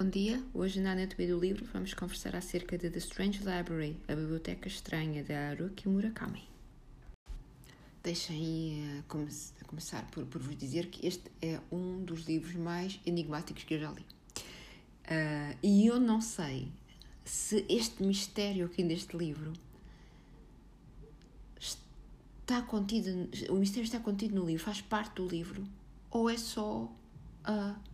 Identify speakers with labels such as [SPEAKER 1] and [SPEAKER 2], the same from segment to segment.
[SPEAKER 1] Bom dia, hoje na Anatomia do Livro vamos conversar acerca de The Strange Library, a Biblioteca Estranha de Haruki Murakami. Deixem uh, come começar por, por, vos dizer que este é um dos livros mais enigmáticos que eu já li. Uh, e eu não sei se este mistério aqui neste livro está contido, o mistério está contido no livro, faz parte do livro, ou é só uh,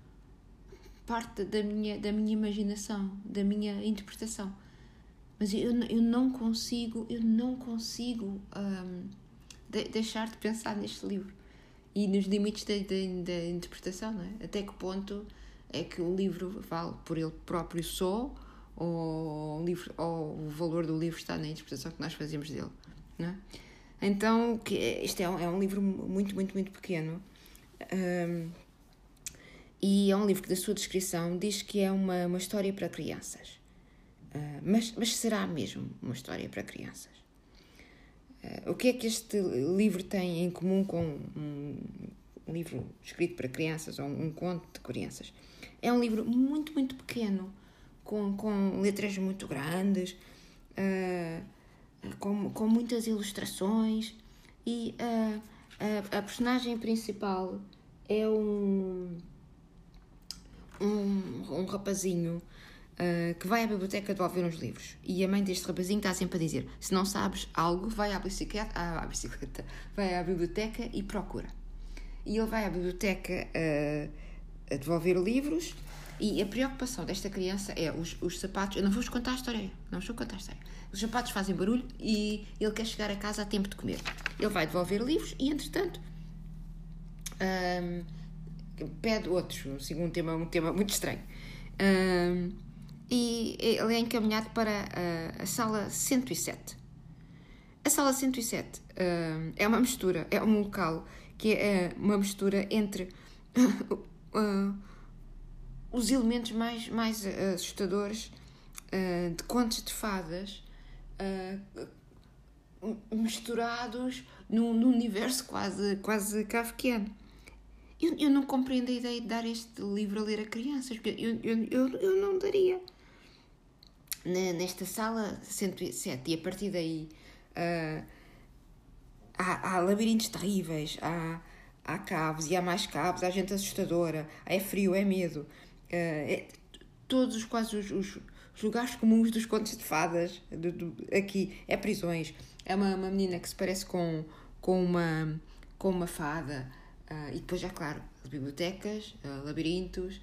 [SPEAKER 1] parte da minha, da minha imaginação, da minha interpretação. Mas eu, eu não consigo, eu não consigo um, de, deixar de pensar neste livro e nos limites da, da, interpretação, não é? Até que ponto é que o livro vale por ele próprio só ou o, livro, ou o valor do livro está na interpretação que nós fazemos dele, não é? Então, que, este é um, é um livro muito, muito, muito pequeno. Um, e é um livro que, da sua descrição, diz que é uma, uma história para crianças. Uh, mas, mas será mesmo uma história para crianças? Uh, o que é que este livro tem em comum com um, livro escrito para crianças ou um, um, conto de crianças? É um livro muito, muito pequeno, com, com letras muito grandes, uh, com, com muitas ilustrações e a, a personagem principal é um um, um rapazinho uh, que vai à biblioteca devolver uns livros e a mãe deste rapazinho está sempre a dizer: se não sabes algo, vai à bicicleta, à, à bicicleta vai à biblioteca e procura. E ele vai à biblioteca uh, a devolver livros e a preocupação desta criança é os, os sapatos. Eu não vou-vos contar a história, não vos vou contar a história. Os sapatos fazem barulho e ele quer chegar a casa a tempo de comer. Ele vai devolver livros e, entretanto. Um, ah, pede outros, um segundo tema, um tema muito estranho. Um, e ele é encaminhado para a, a, sala 107. A sala 107 um, é uma mistura, é um local que é uma mistura entre uh, os elementos mais, mais assustadores uh, de contos de fadas uh, misturados num, num universo quase, quase kafkiano. Eu, eu não compreendo a ideia de dar este livro a ler a crianças, porque eu, eu, eu, eu não daria. nesta sala 107, e a partir daí uh, há, há labirintos terríveis, há, há cabos e há mais cabos, há gente assustadora, é frio, é medo. Uh, é, todos quase os, os, os, lugares comuns dos contos de fadas do, do, aqui é prisões. É uma, uma menina que se parece com, com, uma, com uma fada. Uh, e depois, já claro, bibliotecas, uh, labirintos,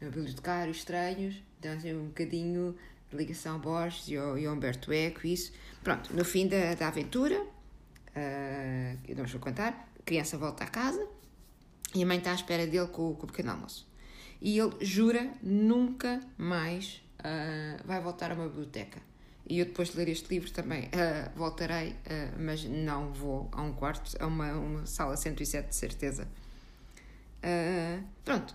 [SPEAKER 1] uh, bibliotecários estranhos, então assim, um bocadinho de ligação Borges e ao, e ao Humberto Eco, isso. Pronto, no fim da, da aventura, uh, eu não vos vou contar, a criança volta à casa e a mãe está à espera dele com, com o pequeno almoço. E ele jura nunca mais vai voltar a uma biblioteca. E eu depois de ler este livro também uh, voltarei, uh, mas não vou a um quarto, a uma, uma sala 107 de certeza. Uh, pronto.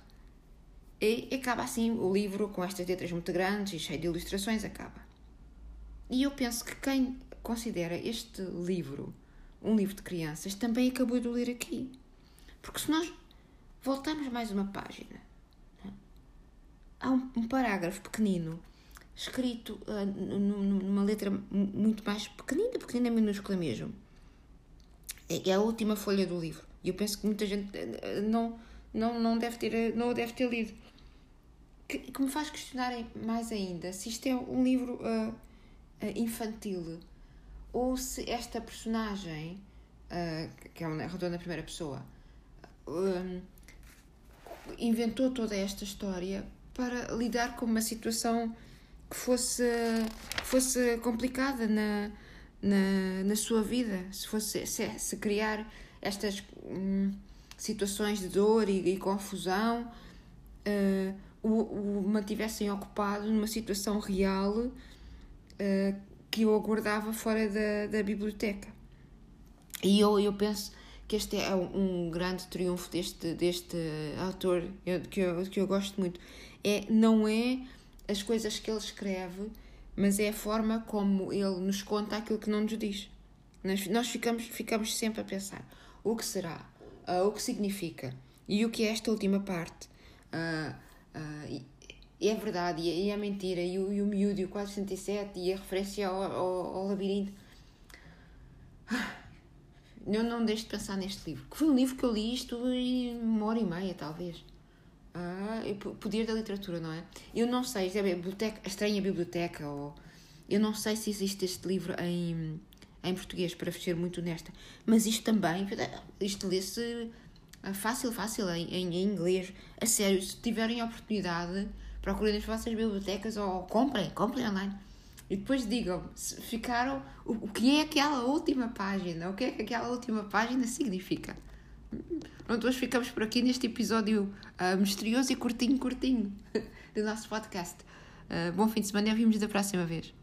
[SPEAKER 1] E acaba assim o livro com estas letras muito grandes e cheio de ilustrações, acaba. E eu penso que quem considera este livro um livro de crianças também acabou de ler aqui. Porque se nós voltarmos mais uma página, é? há um, um parágrafo pequenino escrito uh, numa letra muito mais pequenina, pequenina minúscula mesmo. É, é a última folha do livro. E eu penso que muita gente uh, não, não, não, deve, ter, não deve ter lido. Que, que me faz questionar mais ainda se isto é um livro uh, infantil ou se esta personagem, que é uma narradora na primeira pessoa, inventou toda esta história para lidar com uma situação que fosse, fosse complicada na, na, na sua vida, se fosse se, se criar estas hum, situações de dor e, e confusão uh, o, o mantivessem ocupado numa situação real uh, que o aguardava fora da, da biblioteca. E eu, eu penso que este é um, grande triunfo deste, deste autor que, eu, que eu gosto muito. É, não é as coisas que ele escreve, mas é a forma como ele nos conta aquilo que não nos diz. Nós, nós ficamos, ficamos sempre a pensar: o que será? Uh, o que significa? E o que é esta última parte? Uh, uh, é verdade, e é, é mentira, e o, e o miúdo, e o 467, e a referência ao, ao, ao labirinto. Eu não deixo de pensar neste livro, que foi um livro que eu li isto em uma hora e meia, talvez. Ah, o poder da literatura, não é? Eu não sei, é a, biblioteca, a estranha biblioteca, ou eu não sei se existe este livro em, em português, para ser muito honesta, mas isto também, isto lê-se ah, fácil, fácil em, em, inglês. A sério, se tiverem a oportunidade, procurem nas vossas bibliotecas ou comprem, comprem online. E depois digam se ficaram o, o que é aquela última página, o que é que aquela última página significa. Pronto, hoje ficamos por aqui neste episódio uh, misterioso e curtinho, curtinho do nosso podcast. Uh, bom fim de semana e ouvimos da próxima vez.